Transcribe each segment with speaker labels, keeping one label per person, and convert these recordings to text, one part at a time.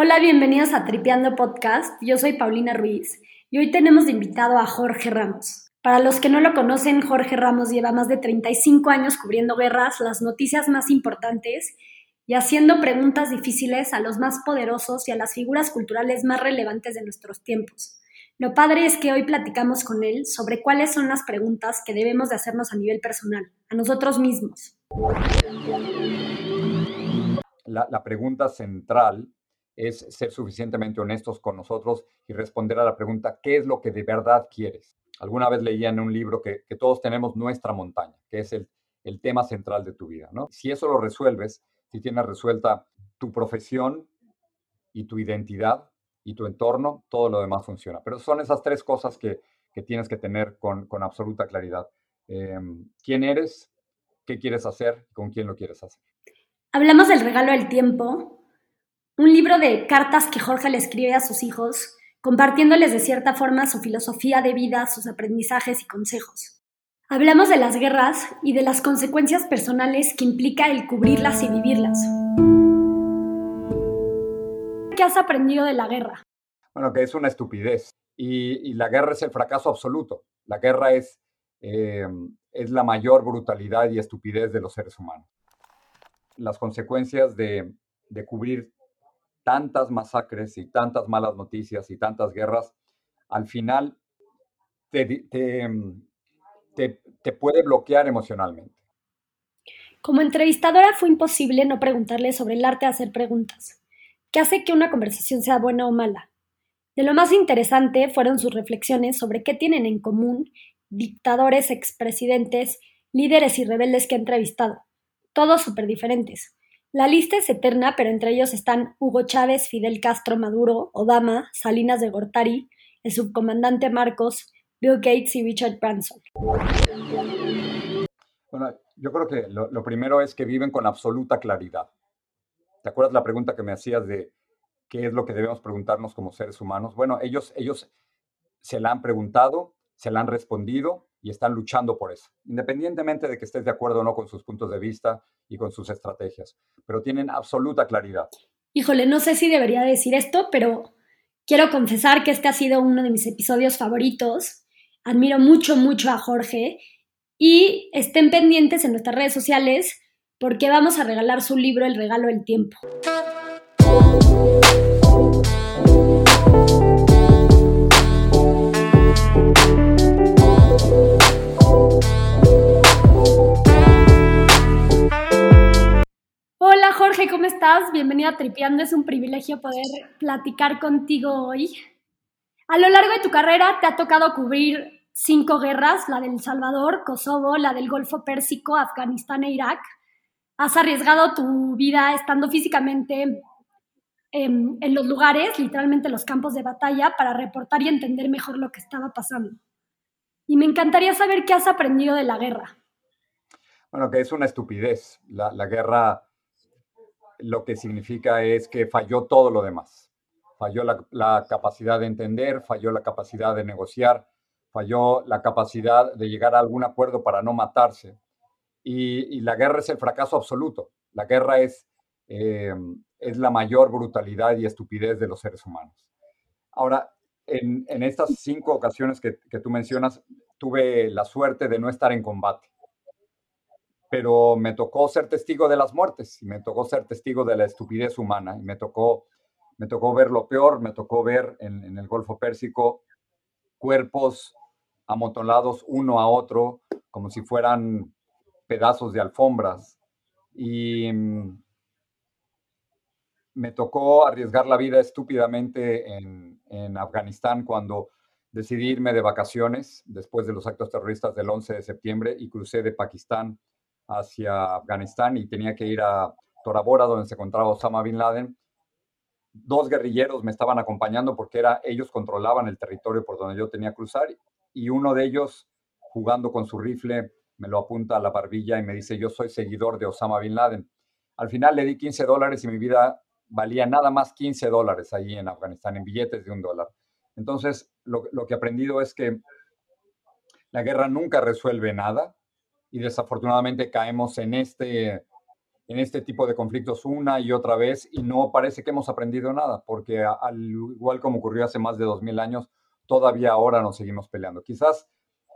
Speaker 1: Hola, bienvenidos a Tripeando Podcast. Yo soy Paulina Ruiz y hoy tenemos de invitado a Jorge Ramos. Para los que no lo conocen, Jorge Ramos lleva más de 35 años cubriendo guerras, las noticias más importantes y haciendo preguntas difíciles a los más poderosos y a las figuras culturales más relevantes de nuestros tiempos. Lo padre es que hoy platicamos con él sobre cuáles son las preguntas que debemos de hacernos a nivel personal, a nosotros mismos.
Speaker 2: La, la pregunta central es ser suficientemente honestos con nosotros y responder a la pregunta, ¿qué es lo que de verdad quieres? Alguna vez leía en un libro que, todos tenemos nuestra montaña, que es el, el tema central de tu vida. ¿no? Si eso lo resuelves, si tienes resuelta tu profesión y tu identidad y tu entorno, todo lo demás funciona. Pero son esas tres cosas que, que tienes que tener con, con absoluta claridad. Em, ¿Quién eres? ¿Qué quieres hacer? ¿Con quién lo quieres hacer?
Speaker 1: Hablamos del regalo del tiempo, un libro de cartas que Jorge le escribe a sus hijos, compartiéndoles de cierta forma su filosofía de vida, sus aprendizajes y consejos. Hablamos de las guerras y de las consecuencias personales que implica el cubrirlas y vivirlas. ¿Qué has aprendido de la guerra?
Speaker 2: Bueno, que es una estupidez y, la guerra es el fracaso absoluto. La guerra es, eh, es la mayor brutalidad y estupidez de los seres humanos. Las consecuencias de, de cubrir tantas masacres y tantas malas noticias y tantas guerras, al final mm, te, te, puede bloquear emocionalmente.
Speaker 1: Como entrevistadora fue imposible no preguntarle sobre el arte de hacer preguntas. ¿Qué hace que una conversación sea buena o mala? De lo más interesante fueron sus reflexiones sobre qué tienen en común dictadores, expresidentes, líderes y rebeldes que ha entrevistado. Todos súper diferentes. La lista es eterna, pero entre ellos están Hugo Chávez, Fidel Castro Maduro, Obama, Salinas de Gortari, el subcomandante Marcos, Bill Gates y Richard Branson.
Speaker 2: Bueno, yo creo que lo, primero es que viven con absoluta claridad. ¿Te acuerdas la pregunta que me hacías de qué es lo que debemos preguntarnos como seres humanos? Bueno, ellos, ellos se la han preguntado, se la han respondido y están luchando por eso, independientemente de que estés de acuerdo o no con sus puntos de vista, y con sus estrategias, pero tienen absoluta claridad.
Speaker 1: Híjole, no sé si debería decir esto, pero quiero confesar que este ha sido uno de mis episodios favoritos. Admiro mucho, mucho a Jorge y estén pendientes en nuestras redes sociales porque vamos a regalar su libro El regalo del tiempo. Jorge, ¿cómo estás? Bienvenido a Tripeando. Es un privilegio poder platicar contigo hoy. A lo largo de tu carrera te ha tocado cubrir cinco guerras, la del Salvador, Kosovo, la del Golfo Pérsico, Afganistán e Irak. Has arriesgado tu vida estando físicamente en, en los lugares, literalmente los campos de batalla, para reportar y entender mejor lo que estaba pasando. Y me encantaría saber qué has aprendido de la guerra.
Speaker 2: Bueno, que es una estupidez. La guerra lo que significa es que falló todo lo demás. Falló la, capacidad de entender, falló la capacidad de negociar, falló la capacidad de llegar a algún acuerdo para no matarse. Y, la guerra es el fracaso absoluto. La guerra es, eh, es la mayor brutalidad y estupidez de los seres humanos. Ahora, en, estas cinco ocasiones que, que tú mencionas, tuve la suerte de no estar en combate pero me tocó ser testigo de las muertes y me tocó ser testigo de la estupidez humana y me tocó, me tocó ver lo peor, me tocó ver en, el Golfo Pérsico cuerpos amontonados uno a otro como si fueran pedazos de alfombras. Y mm, me tocó arriesgar la vida estúpidamente en, en Afganistán cuando decidí irme de vacaciones después de los actos terroristas del 11 de septiembre y crucé de Pakistán hacia Afganistán y tenía que ir a Tora donde se encontraba Osama Bin Laden. Dos guerrilleros me estaban acompañando porque era, ellos controlaban el territorio por donde yo tenía que cruzar y uno de ellos, jugando con su rifle, me lo apunta a la barbilla y me dice, yo soy seguidor de Osama Bin Laden. Al final le di 15 dólares y mi vida valía nada más 15 dólares ahí en Afganistán, en billetes de un dólar. Entonces, lo, lo que he aprendido es que la guerra nunca resuelve nada, y desafortunadamente caemos en este, en este tipo de conflictos una y otra vez y no parece que hemos aprendido nada, porque al igual como ocurrió hace más de dos mil años, todavía ahora nos seguimos peleando. Quizás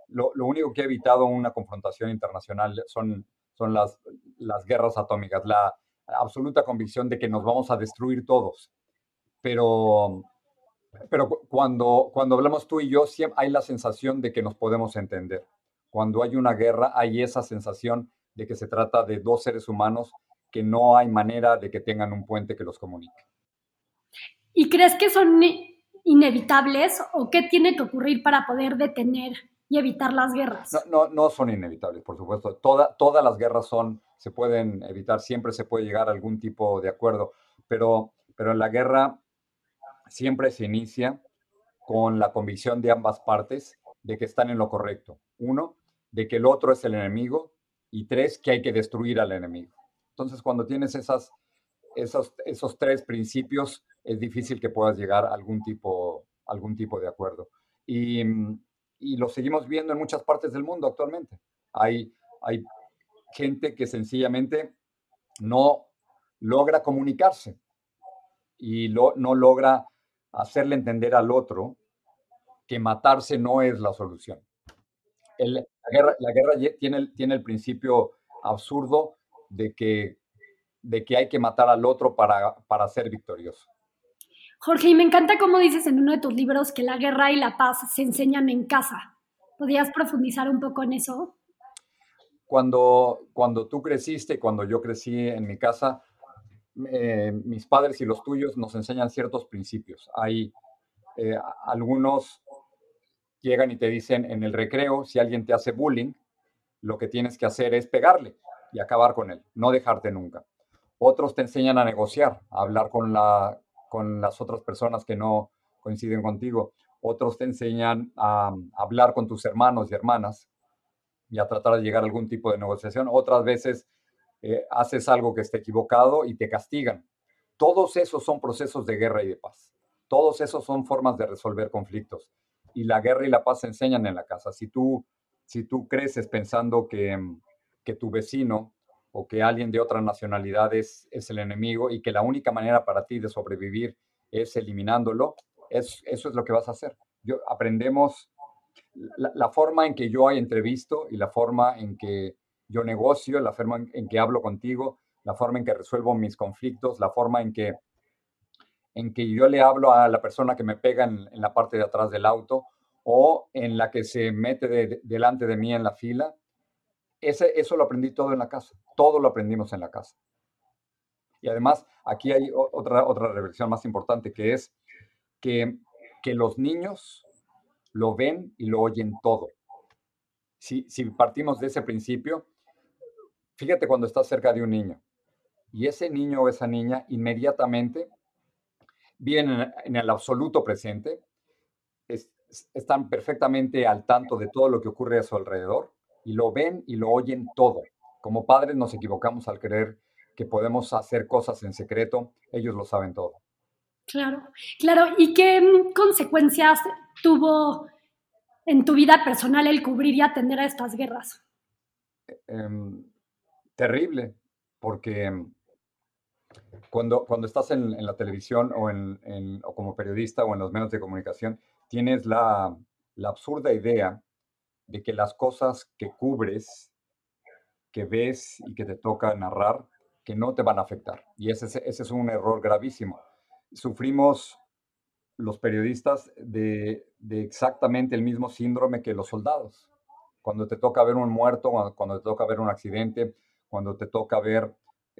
Speaker 2: lo, único que ha evitado una confrontación internacional son, son las, las guerras atómicas, la absoluta convicción de que nos vamos a destruir todos. Pero, pero cuando, cuando hablamos tú y yo, siempre hay la sensación de que nos podemos entender. Cuando hay una guerra, hay esa sensación de que se trata de dos seres humanos que no hay manera de que tengan un puente que los comunique.
Speaker 1: ¿Y crees que son inevitables o qué tiene que ocurrir para poder detener y evitar las guerras?
Speaker 2: No, no, son inevitables, por supuesto. Toda, todas las guerras son, se pueden evitar, siempre se puede llegar a algún tipo de acuerdo, pero, pero en la guerra siempre se inicia con la convicción de ambas partes de que están en lo correcto. Uno, de que el otro es el enemigo y tres, que hay que destruir al enemigo. Entonces, cuando tienes esas, esos, esos tres principios, es difícil que puedas llegar a algún tipo, algún tipo de acuerdo. Y, y lo seguimos viendo en muchas partes del mundo actualmente. Hay, hay gente que sencillamente no logra comunicarse y lo, no logra hacerle entender al otro que matarse no es la solución. La guerra, la guerra tiene, el, tiene el principio absurdo de que, de que hay que matar al otro para, para ser victorioso.
Speaker 1: Jorge, y me encanta cómo dices en uno de tus libros que la guerra y la paz se enseñan en casa. ¿Podrías profundizar un poco en eso?
Speaker 2: Cuando, cuando tú creciste, cuando yo crecí en mi casa, eh, mis padres y los tuyos nos enseñan ciertos principios. Hay eh, algunos llegan y te dicen en el recreo, si alguien te hace bullying, lo que tienes que hacer es pegarle y acabar con él, no dejarte nunca. Otros te enseñan a negociar, a hablar con la, con las otras personas que no coinciden contigo. Otros te enseñan a, hablar con tus hermanos y hermanas y a tratar de llegar a algún tipo de negociación. Otras veces eh, haces algo que esté equivocado y te castigan. Todos esos son procesos de guerra y de paz. Todos esos son formas de resolver conflictos. Y la guerra y la paz se enseñan en la casa. Si tú, si tú creces pensando que, que tu vecino o que alguien de otra nacionalidad es, el enemigo y que la única manera para ti de sobrevivir es eliminándolo, es, eso es lo que vas a hacer. Yo, aprendemos la, forma en que yo entrevisto y la forma en que yo negocio, la forma en, que hablo contigo, la forma en que resuelvo mis conflictos, la forma en que, en que yo le hablo a la persona que me pega en, la parte de atrás del auto o en la que se mete delante de mí en la fila, ese, eso lo aprendí todo en la casa, todo lo aprendimos en la casa. Y además, aquí hay otra, otra reflexión más importante, que es que, que los niños lo ven y lo oyen todo. Si, si partimos de ese principio, fíjate cuando estás cerca de un niño y ese niño o esa niña inmediatamente vienen en el absoluto presente, están perfectamente al tanto de todo lo que ocurre a su alrededor y lo ven y lo oyen todo. Como padres nos equivocamos al creer que podemos hacer cosas en secreto, ellos lo saben todo.
Speaker 1: Claro, claro. ¿Y qué mm, consecuencias tuvo en tu vida personal el cubrir y atender a estas guerras?
Speaker 2: Em, terrible, porque em, cuando, cuando estás en, la televisión o, en, o como periodista o en los medios de comunicación, tienes la, la absurda idea de que las cosas que cubres, que ves y que te toca narrar, que no te van a afectar. Y ese, ese es un error gravísimo. Sufrimos los periodistas de, exactamente el mismo síndrome que los soldados. Cuando te toca ver un muerto, cuando, te toca ver un accidente, cuando te toca ver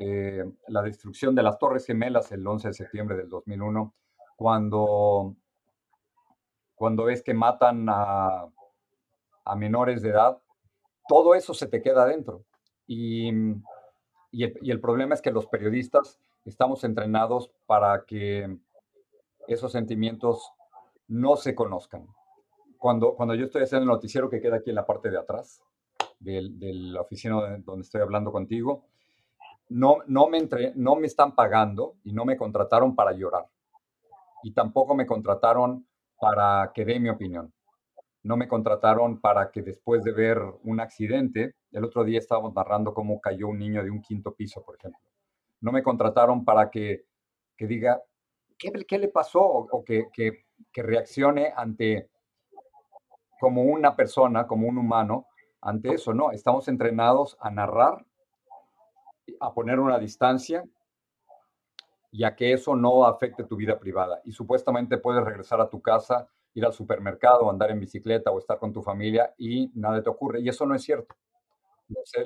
Speaker 2: eh, la destrucción de las Torres Gemelas el 11 de septiembre del 2001, cuando, cuando ves que matan a a menores de edad, todo eso se te queda adentro. Y, y, el, problema es que los periodistas estamos entrenados para que esos sentimientos no se conozcan. Cuando, cuando yo estoy haciendo el noticiero que queda aquí en la parte de atrás de, la oficina donde estoy hablando contigo, no, no, me entre, no me están pagando y no me contrataron para llorar. Y tampoco me contrataron para que dé mi opinión no me contrataron para que después de ver un accidente, el otro día estábamos narrando cómo cayó un niño de un quinto piso, por ejemplo. No me contrataron para que, diga, ¿qué, le pasó? O, que, que, que reaccione ante, como una persona, como un humano, ante eso, ¿no? Estamos entrenados a narrar, a poner una distancia y a que eso no afecte tu vida privada. Y supuestamente puedes regresar a tu casa ir al supermercado, andar en bicicleta o estar con tu familia y nada te ocurre. Y eso no es cierto.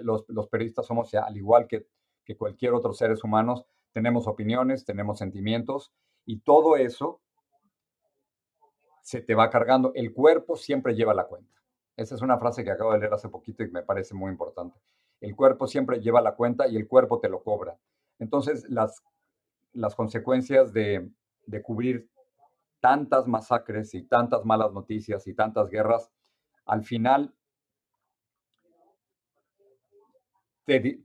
Speaker 2: Los, los periodistas somos, al igual que, que cualquier otro seres humanos, tenemos opiniones, tenemos sentimientos y todo eso se te va cargando. El cuerpo siempre lleva la cuenta. Esa es una frase que acabo de leer hace poquito y me parece muy importante. El cuerpo siempre lleva la cuenta y el cuerpo te lo cobra. Entonces, las, las consecuencias de, de cubrir tantas masacres y tantas malas noticias y tantas guerras, al final te,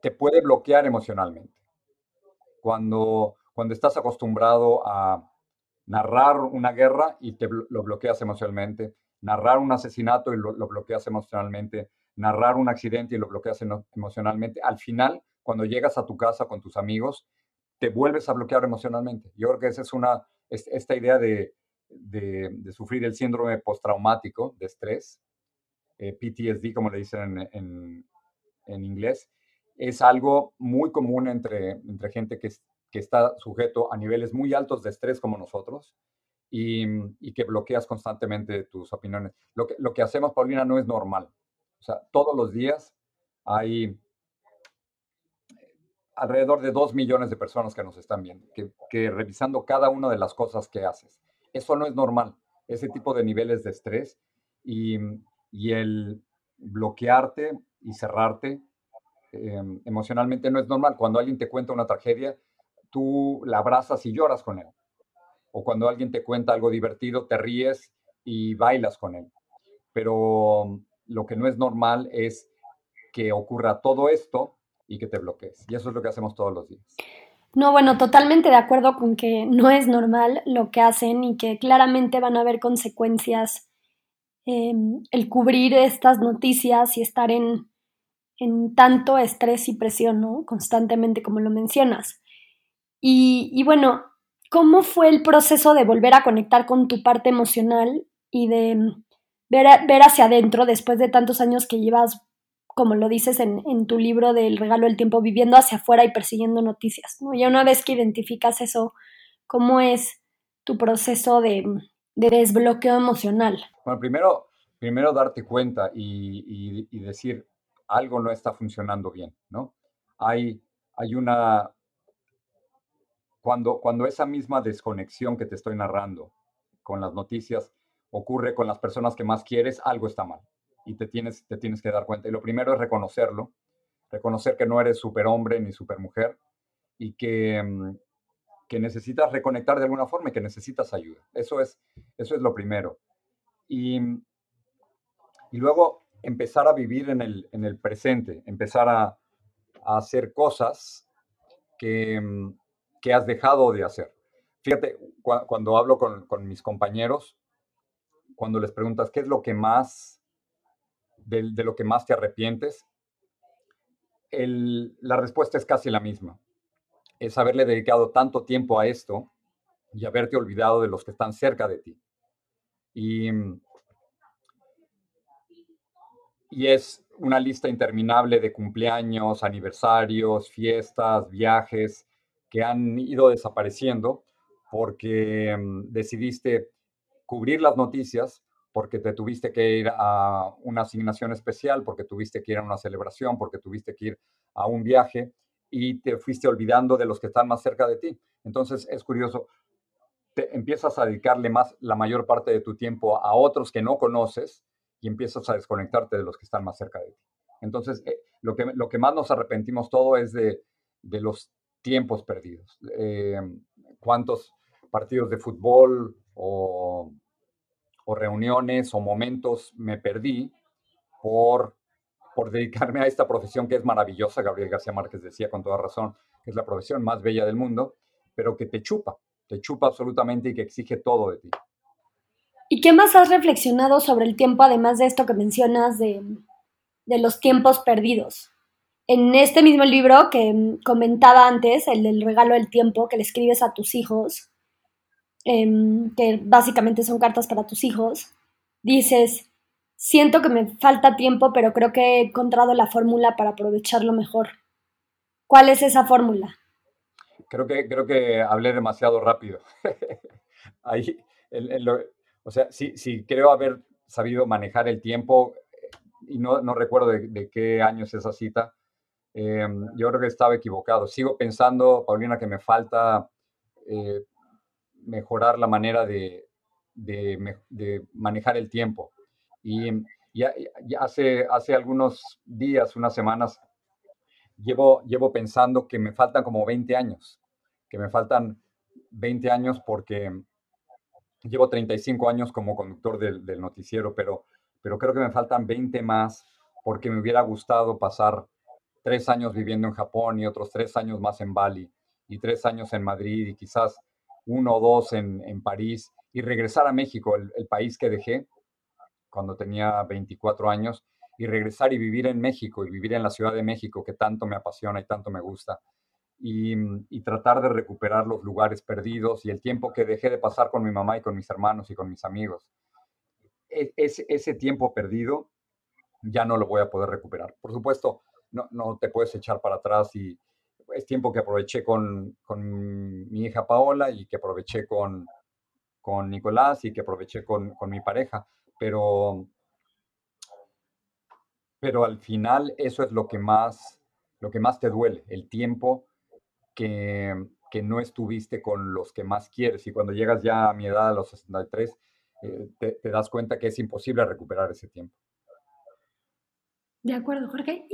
Speaker 2: te, puede bloquear emocionalmente. Cuando, cuando estás acostumbrado a narrar una guerra y te lo bloqueas emocionalmente, narrar un asesinato y lo bloqueas emocionalmente, narrar un accidente y lo bloqueas emocionalmente, al final, cuando llegas a tu casa con tus amigos, te vuelves a bloquear emocionalmente. Yo creo que esa es una, esta idea de, de, sufrir el síndrome postraumático de estrés, eh, PTSD, como le dicen en, en, inglés, es algo muy común entre, entre gente que, que está sujeto a niveles muy altos de estrés como nosotros y, y, que bloqueas constantemente tus opiniones. Lo que, lo que hacemos, Paulina, no es normal. O sea, todos los días hay alrededor de dos millones de personas que nos están viendo, que, revisando cada una de las cosas que haces. Eso no es normal, ese tipo de niveles de estrés y, el bloquearte y cerrarte em, emocionalmente no es normal. Cuando alguien te cuenta una tragedia, tú la abrazas y lloras con él. O cuando alguien te cuenta algo divertido, te ríes y bailas con él. Pero lo que no es normal es que ocurra todo esto y que te bloquees. Y eso es lo que hacemos todos los días.
Speaker 1: No, bueno, totalmente de acuerdo con que no es normal lo que hacen y que claramente van a haber consecuencias em, el cubrir estas noticias y estar en, en tanto estrés y presión, ¿no? Constantemente, como lo mencionas. Y, y bueno, ¿cómo fue el proceso de volver a conectar con tu parte emocional y de ver, ver hacia adentro después de tantos años que llevas como lo dices en, tu libro del regalo del tiempo, viviendo hacia afuera y persiguiendo noticias. ¿no? Ya una vez que identificas eso, ¿cómo es tu proceso de, desbloqueo emocional?
Speaker 2: Bueno, primero, primero darte cuenta y, decir algo no está funcionando bien, ¿no? Hay, hay una... Cuando, cuando esa misma desconexión que te estoy narrando con las noticias ocurre con las personas que más quieres, algo está mal y te tienes, te tienes que dar cuenta. Y lo primero es reconocerlo, reconocer que no eres superhombre ni supermujer y que, mm, que necesitas reconectar de alguna forma y que necesitas ayuda. Eso es, eso es lo primero. Y, y luego empezar a vivir en el, en el presente, empezar a, a hacer cosas que, mm, que, has dejado de hacer. Fíjate, cuando hablo con, con mis compañeros, cuando les preguntas qué es lo que más de, lo que más te arrepientes? la respuesta es casi la misma. Es haberle dedicado tanto tiempo a esto y haberte olvidado de los que están cerca de ti. Y, es una lista interminable de cumpleaños, aniversarios, fiestas, viajes que han ido desapareciendo porque mm, decidiste cubrir las noticias porque te tuviste que ir a una asignación especial, porque tuviste que ir a una celebración, porque tuviste que ir a un viaje y te fuiste olvidando de los que están más cerca de ti. Entonces es curioso, te empiezas a dedicarle más la mayor parte de tu tiempo a otros que no conoces y empiezas a desconectarte de los que están más cerca de ti. Entonces, eh, lo, que, lo que más nos arrepentimos todo es de, de los tiempos perdidos. Eh, ¿Cuántos partidos de fútbol o o reuniones o momentos me perdí por, por dedicarme a esta profesión que es maravillosa, Gabriel García Márquez decía con toda razón, que es la profesión más bella del mundo, pero que te chupa, te chupa absolutamente y que exige todo de ti.
Speaker 1: ¿Y qué más has reflexionado sobre el tiempo, además de esto que mencionas de, de los tiempos perdidos? En este mismo libro que comentaba antes, el del regalo del tiempo que le escribes a tus hijos, em, que básicamente son cartas para tus hijos, dices, siento que me falta tiempo, pero creo que he encontrado la fórmula para aprovecharlo mejor. ¿Cuál es esa fórmula?
Speaker 2: Creo que, creo que hablé demasiado rápido. Ahí, o sea, sí, sí, creo haber sabido manejar el tiempo y no, no recuerdo de, qué año es esa cita. Em, yo creo que estaba equivocado. Sigo pensando, Paulina, que me falta eh, mejorar la manera de, de, manejar el tiempo. Y, ya, hace, hace algunos días, unas semanas, llevo, llevo pensando que me faltan como 20 años, que me faltan 20 años porque llevo 35 años como conductor del, del noticiero, pero, pero creo que me faltan 20 más porque me hubiera gustado pasar tres años viviendo en Japón y otros tres años más en Bali y tres años en Madrid y quizás uno o dos en, en París y regresar a México, el, país que dejé cuando tenía 24 años, y regresar y vivir en México y vivir en la Ciudad de México, que tanto me apasiona y tanto me gusta, y, y, tratar de recuperar los lugares perdidos y el tiempo que dejé de pasar con mi mamá y con mis hermanos y con mis amigos. E, ese, ese tiempo perdido ya no lo voy a poder recuperar. Por supuesto, no, no te puedes echar para atrás y es tiempo que aproveché con, con mi hija Paola y que aproveché con, con Nicolás y que aproveché con, con, mi pareja, pero, pero al final eso es lo que más, lo que más te duele, el tiempo que, que no estuviste con los que más quieres y cuando llegas ya a mi edad, a los 63, eh, te, te das cuenta que es imposible recuperar ese tiempo.
Speaker 1: De acuerdo, Jorge.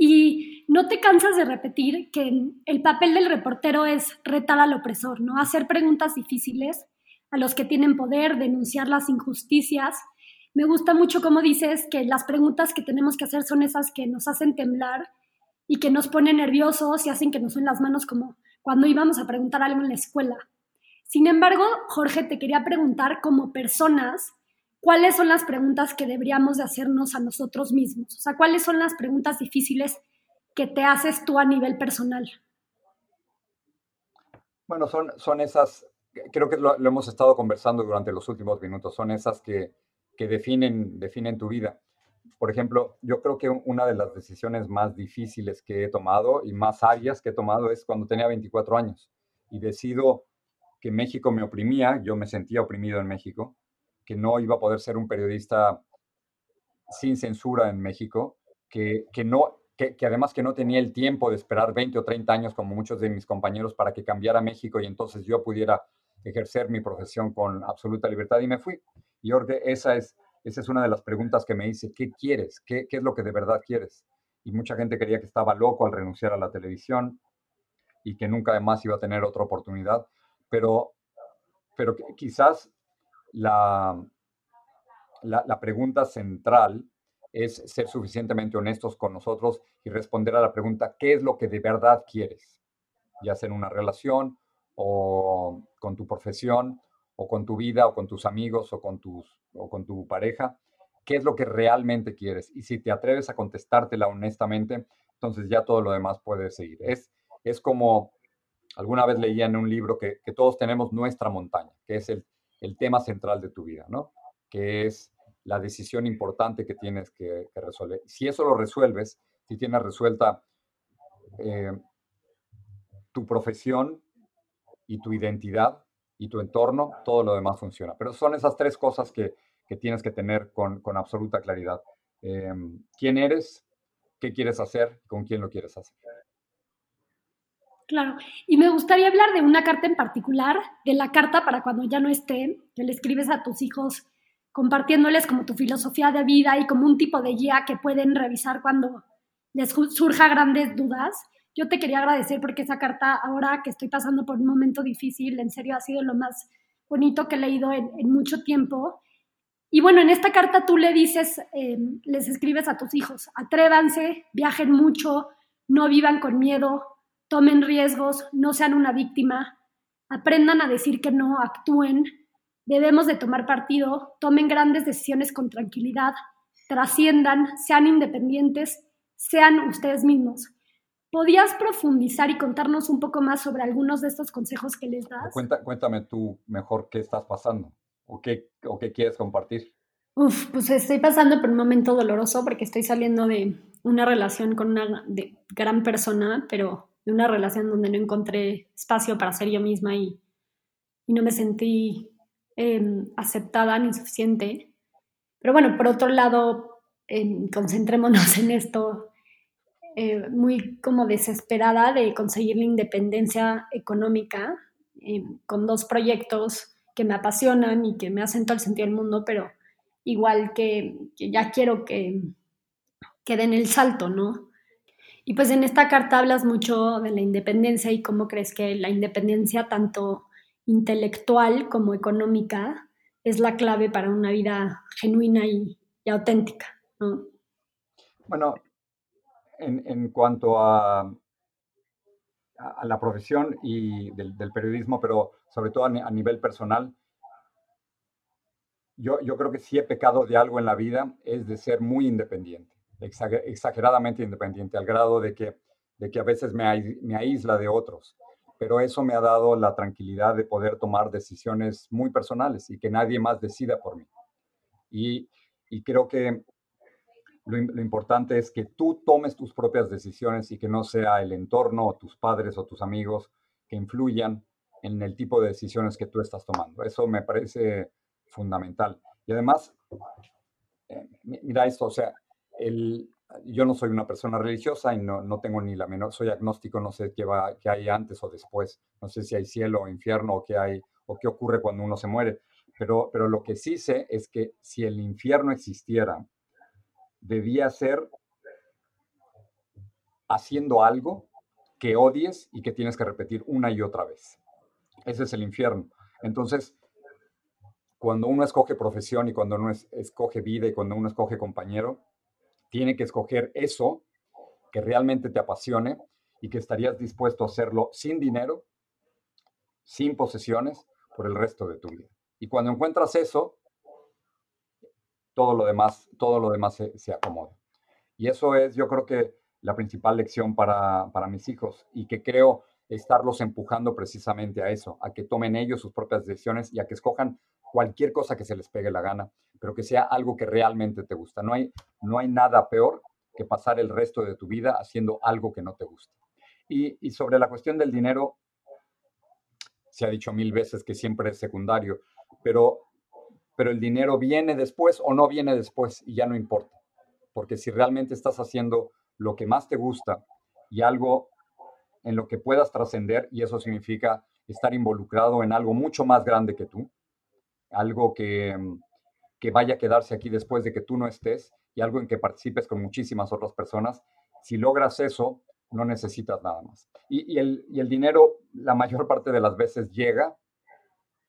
Speaker 1: No te cansas de repetir que el papel del reportero es retar al opresor, ¿no? Hacer preguntas difíciles a los que tienen poder, denunciar las injusticias. Me gusta mucho cómo dices que las preguntas que tenemos que hacer son esas que nos hacen temblar y que nos ponen nerviosos y hacen que nos suenen las manos como cuando íbamos a preguntar algo en la escuela. Sin embargo, Jorge, te quería preguntar como personas, ¿cuáles son las preguntas que deberíamos de hacernos a nosotros mismos? O sea, ¿cuáles son las preguntas difíciles que te haces tú a nivel personal?
Speaker 2: Bueno, son, son esas, creo que lo, hemos estado conversando durante los últimos minutos, son esas que, que definen, definen tu vida. Por ejemplo, yo creo que una de las decisiones más difíciles que he tomado y más sabias que he tomado es cuando tenía 24 años y decido que México me oprimía, yo me sentía oprimido en México, que no iba a poder ser un periodista sin censura en México, que, que no, que, que, además que no tenía el tiempo de esperar 20 o 30 años como muchos de mis compañeros para que cambiara México y entonces yo pudiera ejercer mi profesión con absoluta libertad y me fui. Y Jorge, esa es, esa es una de las preguntas que me hice, ¿qué quieres? ¿Qué, ¿Qué es lo que de verdad quieres? Y mucha gente creía que estaba loco al renunciar a la televisión y que nunca además iba a tener otra oportunidad, pero, pero quizás la, la, pregunta central es ser suficientemente honestos con nosotros y responder a la pregunta, ¿qué es lo que de verdad quieres? Ya sea en una relación o con tu profesión o con tu vida o con tus amigos o con, tus, o con tu pareja, ¿qué es lo que realmente quieres? Y si te atreves a contestártela honestamente, entonces ya todo lo demás puede seguir. Es, es como alguna vez leía en un libro que, que todos tenemos nuestra montaña, que es el el tema central de tu vida, ¿no? Que es la decisión importante que tienes que, resolver. Si eso lo resuelves, si tienes resuelta eh, tu profesión y tu identidad y tu entorno, todo lo demás funciona. Pero son esas tres cosas que, tienes que tener con, absoluta claridad. Eh, ¿Quién eres? ¿Qué quieres hacer? ¿Con quién lo quieres hacer?
Speaker 1: Claro, y me gustaría hablar de una carta en particular, de la carta para cuando ya no esté, que le escribes a tus hijos compartiéndoles como tu filosofía de vida y como un tipo de guía que pueden revisar cuando les surja grandes dudas. Yo te quería agradecer porque esa carta, ahora que estoy pasando por un momento difícil, en serio ha sido lo más bonito que he leído en, mucho tiempo. Y bueno, en esta carta tú le dices, em, les escribes a tus hijos, atrévanse, viajen mucho, no vivan con miedo, tomen riesgos, no sean una víctima, aprendan a decir que no, actúen, debemos de tomar partido, tomen grandes decisiones con tranquilidad, trasciendan, sean independientes, sean ustedes mismos. ¿Podrías profundizar y contarnos un poco más sobre algunos de estos consejos que les das?
Speaker 2: cuéntame tú mejor qué estás pasando o qué, o qué quieres compartir.
Speaker 1: Uf, pues estoy pasando por un momento doloroso porque estoy saliendo de una relación con una gran persona, pero de una relación donde no encontré espacio para ser yo misma y, y no me sentí em, aceptada ni suficiente. Pero bueno, por otro lado, em, concentrémonos en esto, eh, muy como desesperada de conseguir la independencia económica em, con dos proyectos que me apasionan y que me hacen todo el sentido del mundo, pero igual que, que ya quiero que, que den el salto, ¿no? Y pues en esta carta hablas mucho de la independencia y cómo crees que la independencia tanto intelectual como económica es la clave para una vida genuina y, auténtica.
Speaker 2: Bueno, en, cuanto a, a, la profesión y del, periodismo, pero sobre todo a, nivel personal, yo, yo creo que si he pecado de algo en la vida es de ser muy independiente exageradamente independiente, al grado de que, de que a veces me, me aísla de otros. Pero eso me ha dado la tranquilidad de poder tomar decisiones muy personales y que nadie más decida por mí. Y, y creo que lo, importante es que tú tomes tus propias decisiones y que no sea el entorno o tus padres o tus amigos que influyan en el tipo de decisiones que tú estás tomando. Eso me parece fundamental. Y además, eh, mira esto, o sea, el, yo no soy una persona religiosa y no, no, tengo ni la menor, soy agnóstico, no sé qué, va, qué hay antes o después, no sé si hay cielo o infierno o qué hay o qué ocurre cuando uno se muere, pero, pero lo que sí sé es que si el infierno existiera, debía ser haciendo algo que odies y que tienes que repetir una y otra vez. Ese es el infierno. Entonces, cuando uno escoge profesión y cuando uno escoge vida y cuando uno escoge compañero, tiene que escoger eso que realmente te apasione y que estarías dispuesto a hacerlo sin dinero, sin posesiones, por el resto de tu vida. Y cuando encuentras eso, todo lo demás, todo lo demás se, acomoda. Y eso es, yo creo que la principal lección para, para mis hijos y que creo estarlos empujando precisamente a eso, a que tomen ellos sus propias decisiones y a que escojan cualquier cosa que se les pegue la gana, pero que sea algo que realmente te gusta. No hay, no hay nada peor que pasar el resto de tu vida haciendo algo que no te gusta. Y, sobre la cuestión del dinero, se ha dicho mil veces que siempre es secundario, pero, pero el dinero viene después o no viene después y ya no importa. Porque si realmente estás haciendo lo que más te gusta y algo en lo que puedas trascender, y eso significa estar involucrado en algo mucho más grande que tú, algo que, mm, que vaya a quedarse aquí después de que tú no estés y algo en que participes con muchísimas otras personas. Si logras eso, no necesitas nada más. Y, el, y, el, dinero, la mayor parte de las veces llega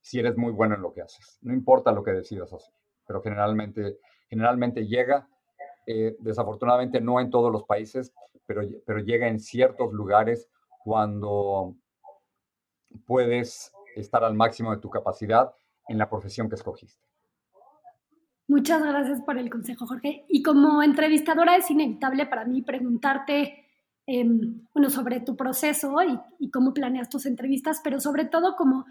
Speaker 2: si eres muy bueno en lo que haces. No importa lo que decidas hacer, pero generalmente, generalmente llega. Eh, desafortunadamente no en todos los países, pero, pero llega en ciertos lugares cuando puedes estar al máximo de tu capacidad en la profesión que escogiste.
Speaker 1: Muchas gracias por el consejo, Jorge. Y como entrevistadora es inevitable para mí preguntarte em, bueno, sobre tu proceso y, cómo planeas tus entrevistas, pero sobre todo como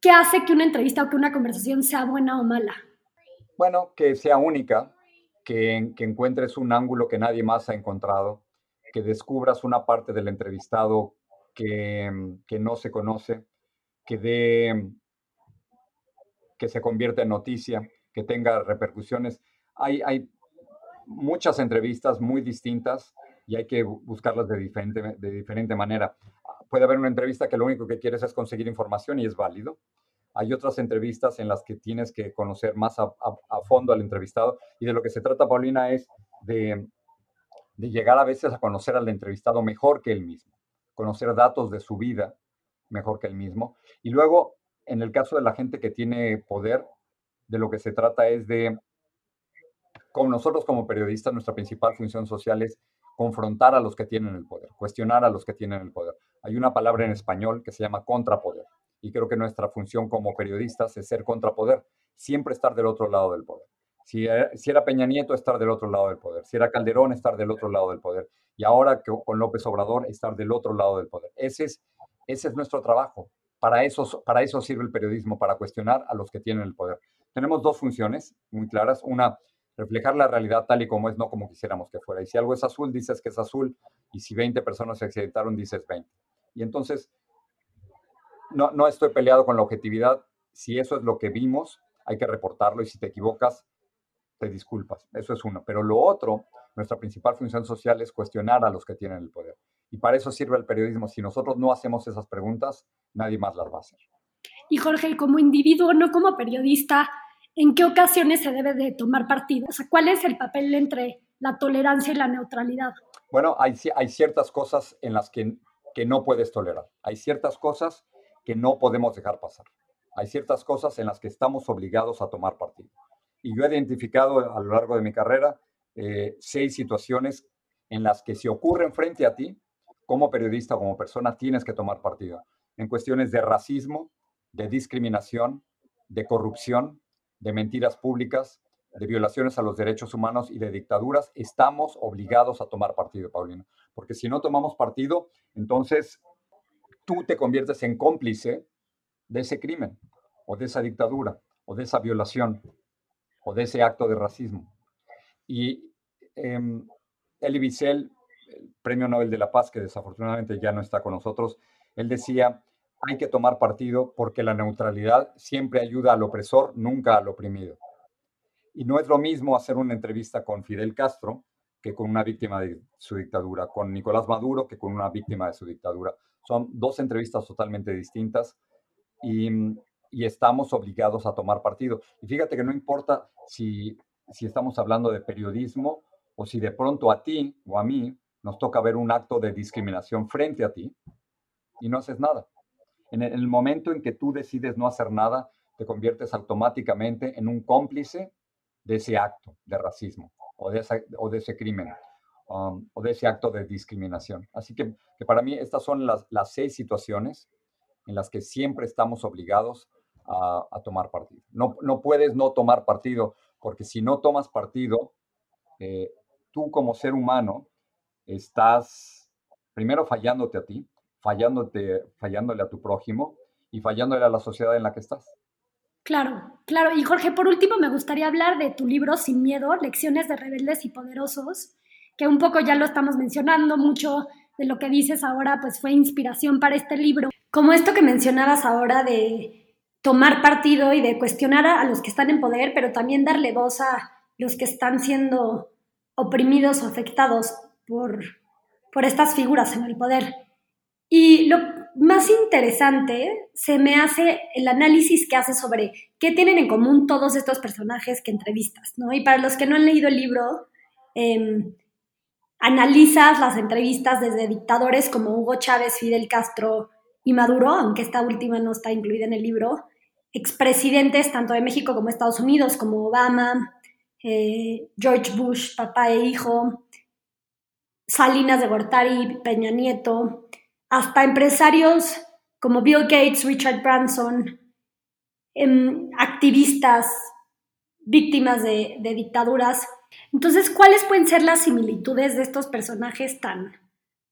Speaker 1: qué hace que una entrevista o que una conversación sea buena o mala.
Speaker 2: Bueno, que sea única, que, que encuentres un ángulo que nadie más ha encontrado, que descubras una parte del entrevistado que, que no se conoce, que dé que se convierta en noticia, que tenga repercusiones. Hay, hay muchas entrevistas muy distintas y hay que buscarlas de diferente, de diferente manera. Puede haber una entrevista que lo único que quieres es conseguir información y es válido. Hay otras entrevistas en las que tienes que conocer más a, fondo al entrevistado y de lo que se trata, Paulina, es de, de llegar a veces a conocer al entrevistado mejor que él mismo, conocer datos de su vida mejor que él mismo y luego en el caso de la gente que tiene poder, de lo que se trata es de, como nosotros como periodistas, nuestra principal función social es confrontar a los que tienen el poder, cuestionar a los que tienen el poder. Hay una palabra en español que se llama contrapoder. y creo que nuestra función como periodistas es ser contrapoder, siempre estar del otro lado del poder. Si era, si Peña Nieto, estar del otro lado del poder. Si era Calderón, estar del otro lado del poder. Y ahora con López Obrador, estar del otro lado del poder. Ese es, ese es nuestro trabajo. Para eso, para eso sirve el periodismo, para cuestionar a los que tienen el poder. Tenemos dos funciones muy claras. Una, reflejar la realidad tal y como es, no como quisiéramos que fuera. Y si algo es azul, dices que es azul. Y si 20 personas se accidentaron, dices 20. Y entonces, no, no estoy peleado con la objetividad. Si eso es lo que vimos, hay que reportarlo. Y si te equivocas, te disculpas. Eso es uno. Pero lo otro, nuestra principal función social es cuestionar a los que tienen el poder. Y para eso sirve el periodismo. Si nosotros no hacemos esas preguntas, nadie más las va a hacer.
Speaker 1: Y Jorge, como individuo, no como periodista, ¿en qué ocasiones se debe de tomar partido? O sea, ¿cuál es el papel entre la tolerancia y la neutralidad?
Speaker 2: Bueno, hay, hay ciertas cosas en las que, que no puedes tolerar. Hay ciertas cosas que no podemos dejar pasar. Hay ciertas cosas en las que estamos obligados a tomar partido. Y yo he identificado a lo largo de mi carrera eh, seis situaciones en las que si ocurren frente a ti, como periodista, como persona, tienes que tomar partido. En cuestiones de racismo, de discriminación, de corrupción, de mentiras públicas, de violaciones a los derechos humanos y de dictaduras, estamos obligados a tomar partido, Paulino. Porque si no tomamos partido, entonces tú te conviertes en cómplice de ese crimen, o de esa dictadura, o de esa violación, o de ese acto de racismo. Y eh, Elie Wiesel, Premio Nobel de la Paz, que desafortunadamente ya no está con nosotros, él decía, hay que tomar partido porque la neutralidad siempre ayuda al opresor, nunca al oprimido. Y no es lo mismo hacer una entrevista con Fidel Castro que con una víctima de su dictadura, con Nicolás Maduro que con una víctima de su dictadura. Son dos entrevistas totalmente distintas y, y estamos obligados a tomar partido. Y fíjate que no importa si, si estamos hablando de periodismo o si de pronto a ti o a mí nos toca ver un acto de discriminación frente a ti y no haces nada. En el momento en que tú decides no hacer nada, te conviertes automáticamente en un cómplice de ese acto de racismo o de, ese crimen um, o de ese acto de discriminación. Así que, para mí estas son las, seis situaciones en las que siempre estamos obligados a, a tomar partido. No, no, puedes no tomar partido, porque si no tomas partido, eh, tú como ser humano estás primero fallándote a ti, fallándote, fallándole a tu prójimo y fallándole a la sociedad en la que estás.
Speaker 1: Claro, claro. Y Jorge, por último, me gustaría hablar de tu libro Sin Miedo, Lecciones de Rebeldes y Poderosos, que un poco ya lo estamos mencionando, mucho de lo que dices ahora, pues fue inspiración para este libro. Como esto que mencionabas ahora de tomar partido y de cuestionar a los que están en poder, pero también darle voz a los que están siendo oprimidos o afectados por, por estas figuras en el poder. Y lo más interesante se me hace el análisis que hace sobre qué tienen en común todos estos personajes que entrevistas, ¿no? Y para los que no han leído el libro, eh, analizas las entrevistas desde dictadores como Hugo Chávez, Fidel Castro y Maduro, aunque esta última no está incluida en el libro, expresidentes tanto de México como Estados Unidos, como Obama, eh, George Bush, papá e hijo, Salinas de Gortari, Peña Nieto, hasta empresarios como Bill Gates, Richard Branson, em, activistas, víctimas de, dictaduras. Entonces, ¿cuáles pueden ser las similitudes de estos personajes tan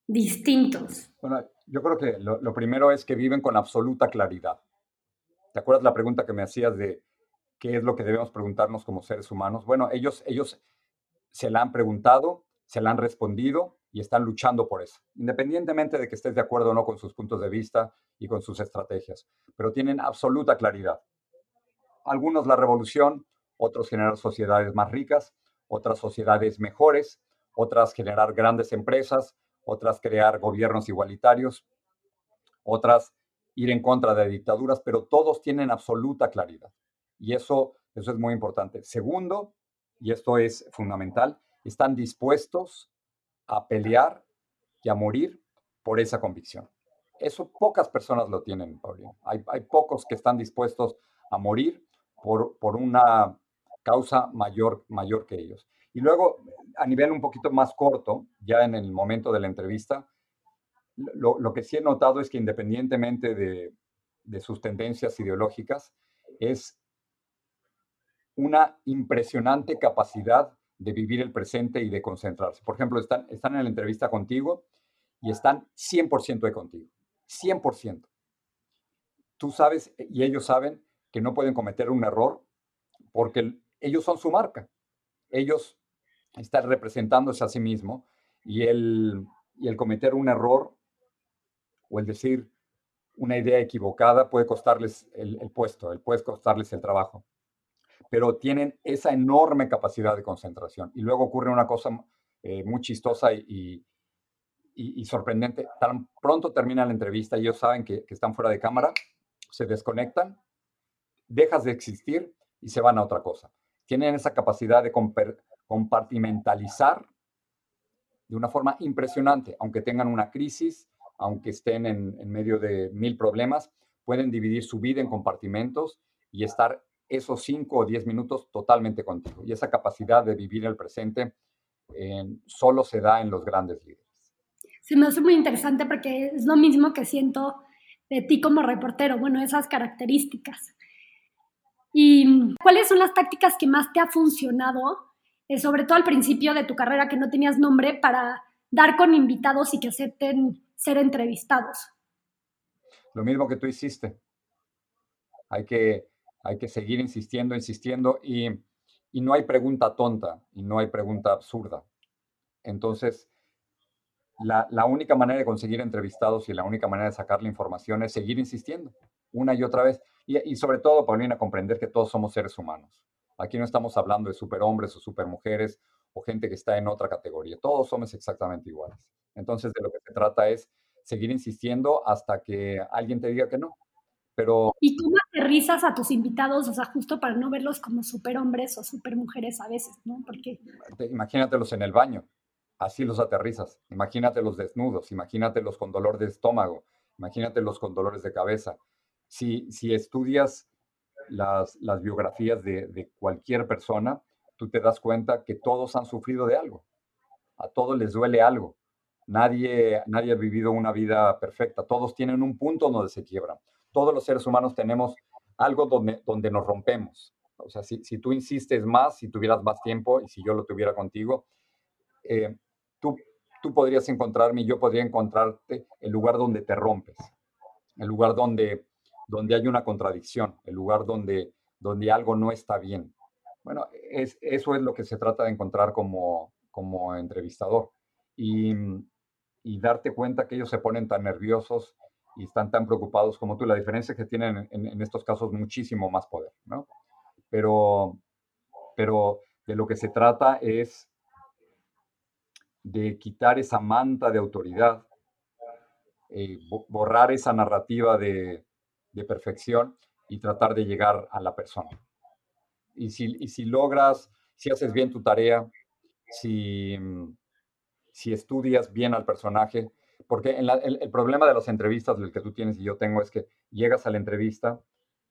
Speaker 1: distintos?
Speaker 2: Bueno, yo creo que lo, primero es que viven con absoluta claridad. ¿Te acuerdas la pregunta que me hacías de qué es lo que debemos preguntarnos como seres humanos? Bueno, ellos, ellos se la han preguntado, se la han respondido y están luchando por eso, independientemente de que estés de acuerdo o no con sus puntos de vista y con sus estrategias, pero tienen absoluta claridad. Algunos la revolución, otros generar sociedades más ricas, otras sociedades mejores, otras generar grandes empresas, otras crear gobiernos igualitarios, otras ir en contra de dictaduras, pero todos tienen absoluta claridad. Y eso, eso es muy importante. Segundo, y esto es fundamental, están dispuestos a pelear y a morir por esa convicción. Eso pocas personas lo tienen, Paulino. Hay, hay pocos que están dispuestos a morir por, por una causa mayor, mayor que ellos. Y luego, a nivel un poquito más corto, ya en el momento de la entrevista, lo, lo, que sí he notado es que independientemente de, de sus tendencias ideológicas, es una impresionante capacidad de vivir el presente y de concentrarse. Por ejemplo, están, están en la entrevista contigo y están 100% de contigo, 100%. Tú sabes y ellos saben que no pueden cometer un error porque ellos son su marca. Ellos están representándose a sí mismos y el, y el cometer un error o el decir una idea equivocada puede costarles el, puesto, el, puede costarles el trabajo. Pero tienen esa enorme capacidad de concentración. Y luego ocurre una cosa eh, muy chistosa y, y, sorprendente. Tan pronto termina la entrevista ellos saben que, que están fuera de cámara, se desconectan, dejas de existir y se van a otra cosa. Tienen esa capacidad de compartimentalizar de una forma impresionante, aunque tengan una crisis, aunque estén en, medio de mil problemas, pueden dividir su vida en compartimentos y estar esos cinco o diez minutos totalmente contigo. Y esa capacidad de vivir el presente solo se da en los grandes líderes.
Speaker 1: Se me hace muy interesante porque es lo mismo que siento de ti como reportero, bueno, esas características. ¿Y cuáles son las tácticas que más te ha funcionado, eh, sobre todo al principio de tu carrera que no tenías nombre, para dar con invitados y que acepten ser entrevistados?
Speaker 2: Lo mismo que tú hiciste. Hay que, hay que seguir insistiendo, insistiendo y, y no hay pregunta tonta y no hay pregunta absurda. Entonces, la, la, única manera de conseguir entrevistados y la única manera de sacar la información es seguir insistiendo una y otra vez. Y, sobre todo, Paulina, comprender que todos somos seres humanos. Aquí no estamos hablando de superhombres o supermujeres o gente que está en otra categoría. Todos somos exactamente iguales. Entonces, de lo que se trata es seguir insistiendo hasta que alguien te diga que no. Pero...
Speaker 1: ¿Y cómo aterrizas a tus invitados? O sea, justo para no verlos como superhombres o supermujeres a veces, ¿no? Porque...
Speaker 2: Imagínatelos en el baño. Así los aterrizas. Imagínatelos desnudos. Imagínatelos con dolor de estómago. Imagínatelos con dolores de cabeza si, estudias las, biografías de, cualquier persona, tú te das cuenta que todos han sufrido de algo. A todos les duele algo. Nadie, nadie ha vivido una vida perfecta. Todos tienen un punto donde se quiebran. Todos los seres humanos tenemos algo donde, donde nos rompemos. O sea, si, tú insistes más, si tuvieras más tiempo y si yo lo tuviera contigo, eh, tú, tú podrías encontrarme y yo podría encontrarte el lugar donde te rompes, el lugar donde donde hay una contradicción, el lugar donde, donde algo no está bien. Bueno, es, eso es lo que se trata de encontrar como, como entrevistador. Y, y, darte cuenta que ellos se ponen tan nerviosos y están tan preocupados como tú. La diferencia es que tienen en, estos casos muchísimo más poder, ¿no? Pero, pero de lo que se trata es de quitar esa manta de autoridad, eh, borrar esa narrativa de, de perfección y tratar de llegar a la persona. Y si, y si logras, si haces bien tu tarea, si, si estudias bien al personaje, porque el, el, problema de las entrevistas, del que tú tienes y yo tengo, es que llegas a la entrevista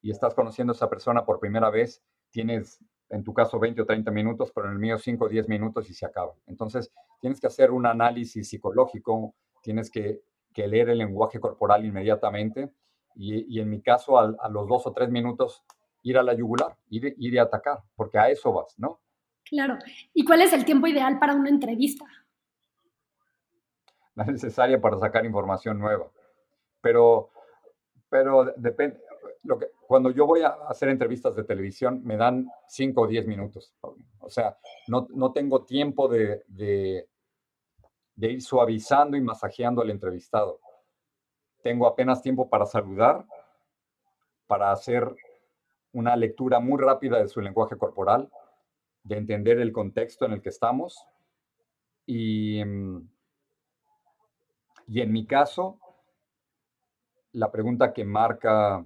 Speaker 2: y estás conociendo a esa persona por primera vez, tienes en tu caso 20 o 30 minutos, pero en el mío 5 o 10 minutos y se acaba. Entonces, tienes que hacer un análisis psicológico, tienes que, que leer el lenguaje corporal inmediatamente y, en mi caso a, los dos o tres minutos ir a la yugular, ir, ir a atacar, porque a eso vas, ¿no?
Speaker 1: Claro. ¿Y cuál es el tiempo ideal para una entrevista?
Speaker 2: La necesaria para sacar información nueva. Pero, pero depende. Lo que, cuando yo voy a hacer entrevistas de televisión, me dan cinco o diez minutos. O sea, no, no tengo tiempo de, de, de ir suavizando y masajeando al entrevistado tengo apenas tiempo para saludar, para hacer una lectura muy rápida de su lenguaje corporal, de entender el contexto en el que estamos. Y, mm, y en mi caso, la pregunta que marca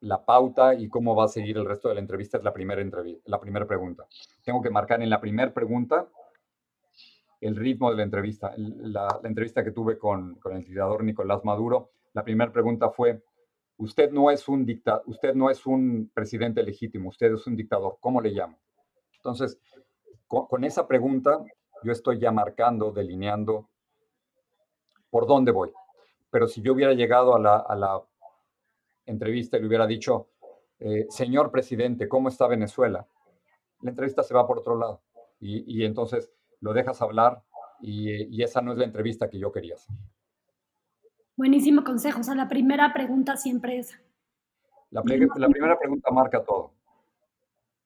Speaker 2: la pauta y cómo va a seguir el resto de la entrevista es la primera, la primera pregunta. Tengo que marcar en la primera pregunta el ritmo de la entrevista. La, entrevista que tuve con, el dictador Nicolás Maduro, la primera pregunta fue, usted no es un dicta, usted no es un presidente legítimo, usted es un dictador, ¿cómo le llamo? Entonces, con, esa pregunta yo estoy ya marcando, delineando por dónde voy. Pero si yo hubiera llegado a la, entrevista y le hubiera dicho, eh, señor presidente, ¿cómo está Venezuela? La entrevista se va por otro lado y, entonces lo dejas hablar y, esa no es la entrevista que yo quería hacer.
Speaker 1: Buenísimo consejo. O sea, la primera pregunta siempre es...
Speaker 2: La, la primera pregunta marca todo.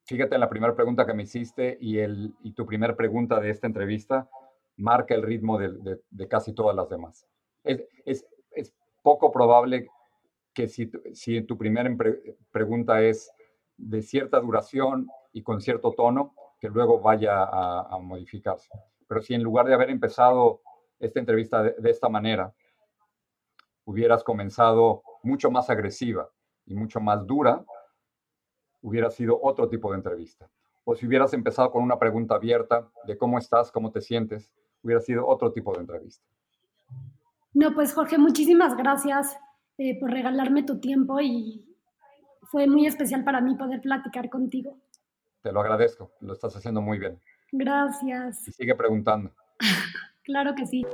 Speaker 2: Fíjate en la primera pregunta que me hiciste y, el, y tu primera pregunta de esta entrevista marca el ritmo de, de, casi todas las demás. Es, es, es poco probable que si, si tu primera pregunta es de cierta duración y con cierto tono, que luego vaya a, modificarse. Pero si en lugar de haber empezado esta entrevista de, esta manera, hubieras comenzado mucho más agresiva y mucho más dura, hubiera sido otro tipo de entrevista. O si hubieras empezado con una pregunta abierta de cómo estás, cómo te sientes, hubiera sido otro tipo de entrevista.
Speaker 1: No, pues Jorge, muchísimas gracias eh, por regalarme tu tiempo y fue muy especial para mí poder platicar contigo.
Speaker 2: Te lo agradezco, lo estás haciendo muy bien.
Speaker 1: Gracias.
Speaker 2: Y sigue preguntando.
Speaker 1: claro que sí.